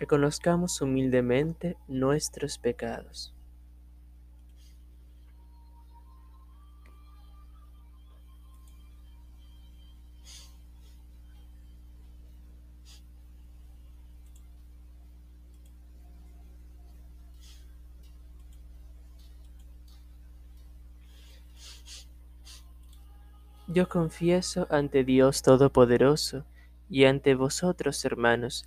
reconozcamos humildemente nuestros pecados. Yo confieso ante Dios Todopoderoso y ante vosotros, hermanos,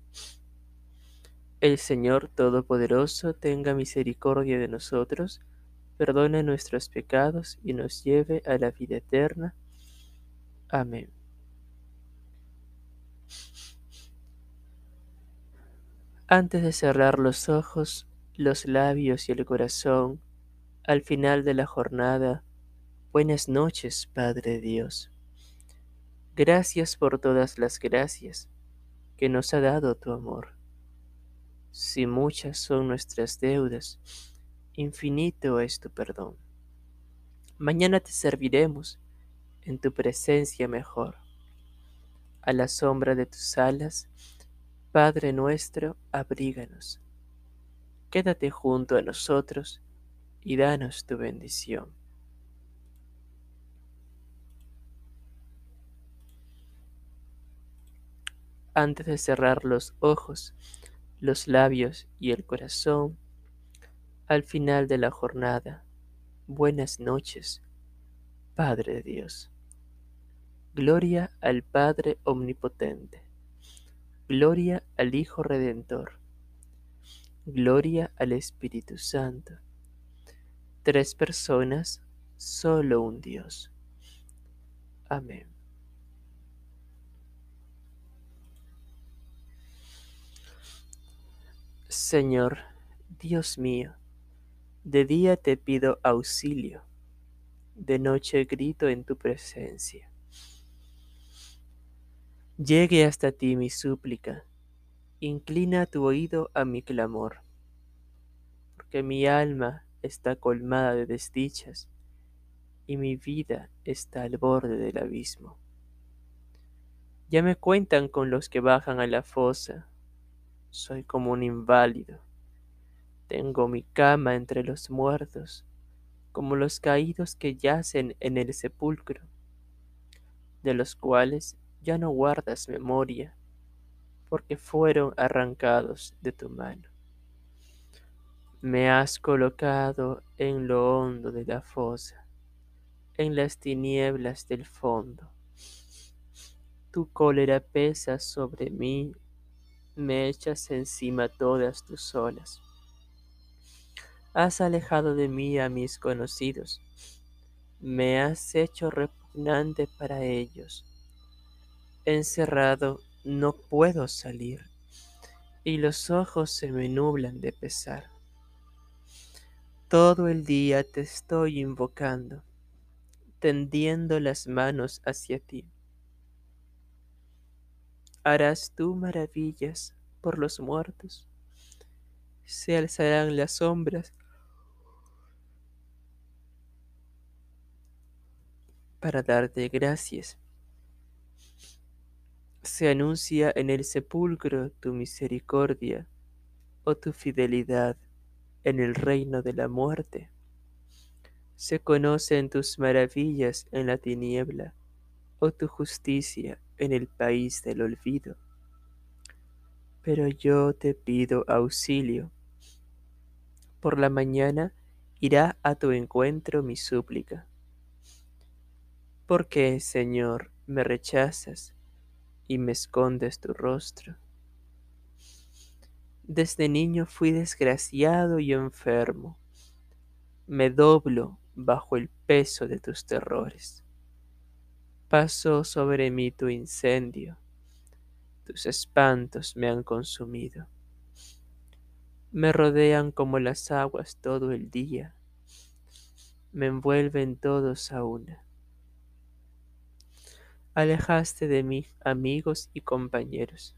El Señor Todopoderoso tenga misericordia de nosotros, perdone nuestros pecados y nos lleve a la vida eterna. Amén. Antes de cerrar los ojos, los labios y el corazón, al final de la jornada, buenas noches, Padre Dios. Gracias por todas las gracias que nos ha dado tu amor. Si muchas son nuestras deudas, infinito es tu perdón. Mañana te serviremos en tu presencia mejor. A la sombra de tus alas, Padre nuestro, abríganos. Quédate junto a nosotros y danos tu bendición. antes de cerrar los ojos, los labios y el corazón, al final de la jornada, buenas noches, Padre de Dios. Gloria al Padre Omnipotente. Gloria al Hijo Redentor. Gloria al Espíritu Santo. Tres personas, solo un Dios. Amén. Señor, Dios mío, de día te pido auxilio, de noche grito en tu presencia. Llegue hasta ti mi súplica, inclina tu oído a mi clamor, porque mi alma está colmada de desdichas y mi vida está al borde del abismo. Ya me cuentan con los que bajan a la fosa, soy como un inválido. Tengo mi cama entre los muertos, como los caídos que yacen en el sepulcro, de los cuales ya no guardas memoria, porque fueron arrancados de tu mano. Me has colocado en lo hondo de la fosa, en las tinieblas del fondo. Tu cólera pesa sobre mí me echas encima todas tus olas. Has alejado de mí a mis conocidos, me has hecho repugnante para ellos. Encerrado no puedo salir, y los ojos se me nublan de pesar. Todo el día te estoy invocando, tendiendo las manos hacia ti harás tú maravillas por los muertos. Se alzarán las sombras para darte gracias. Se anuncia en el sepulcro tu misericordia o tu fidelidad en el reino de la muerte. Se conocen tus maravillas en la tiniebla o tu justicia en el país del olvido. Pero yo te pido auxilio. Por la mañana irá a tu encuentro mi súplica. ¿Por qué, Señor, me rechazas y me escondes tu rostro? Desde niño fui desgraciado y enfermo. Me doblo bajo el peso de tus terrores. Pasó sobre mí tu incendio. Tus espantos me han consumido. Me rodean como las aguas todo el día. Me envuelven todos a una. Alejaste de mí amigos y compañeros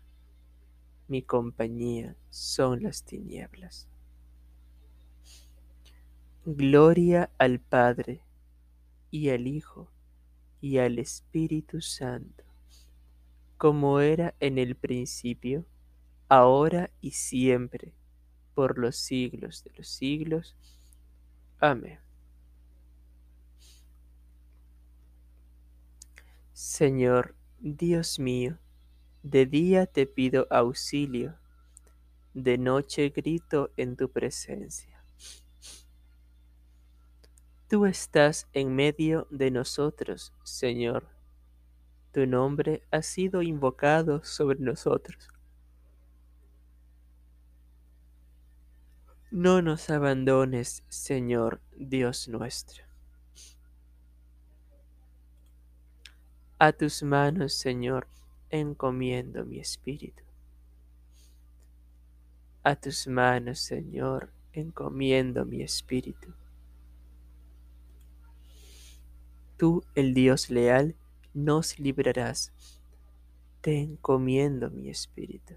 mi compañía son las tinieblas. Gloria al Padre y al Hijo y al Espíritu Santo, como era en el principio, ahora y siempre, por los siglos de los siglos. Amén. Señor Dios mío, de día te pido auxilio, de noche grito en tu presencia. Tú estás en medio de nosotros, Señor. Tu nombre ha sido invocado sobre nosotros. No nos abandones, Señor Dios nuestro. A tus manos, Señor, encomiendo mi espíritu. A tus manos, Señor, encomiendo mi espíritu. Tú, el Dios leal, nos librarás. Te encomiendo mi espíritu.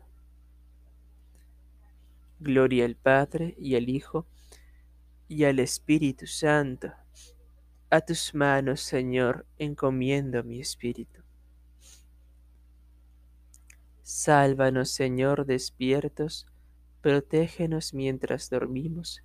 Gloria al Padre y al Hijo y al Espíritu Santo. A tus manos, Señor, encomiendo mi espíritu. Sálvanos, Señor, despiertos, protégenos mientras dormimos,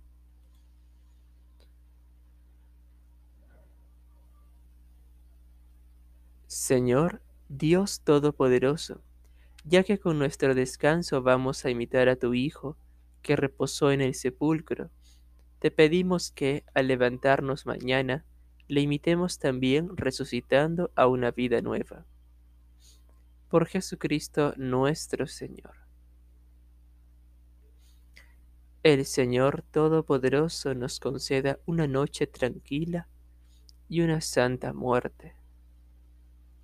Señor, Dios Todopoderoso, ya que con nuestro descanso vamos a imitar a tu Hijo, que reposó en el sepulcro, te pedimos que, al levantarnos mañana, le imitemos también resucitando a una vida nueva por Jesucristo nuestro Señor. El Señor Todopoderoso nos conceda una noche tranquila y una santa muerte.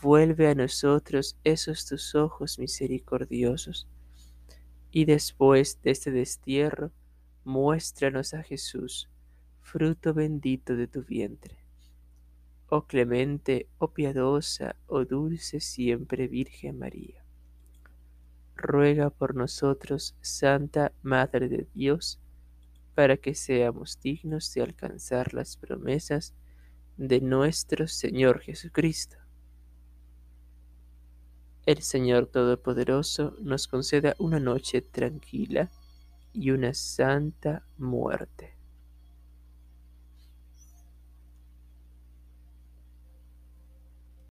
vuelve a nosotros esos tus ojos misericordiosos, y después de este destierro, muéstranos a Jesús, fruto bendito de tu vientre. Oh clemente, oh piadosa, oh dulce siempre Virgen María ruega por nosotros, Santa Madre de Dios, para que seamos dignos de alcanzar las promesas de nuestro Señor Jesucristo. El Señor Todopoderoso nos conceda una noche tranquila y una santa muerte.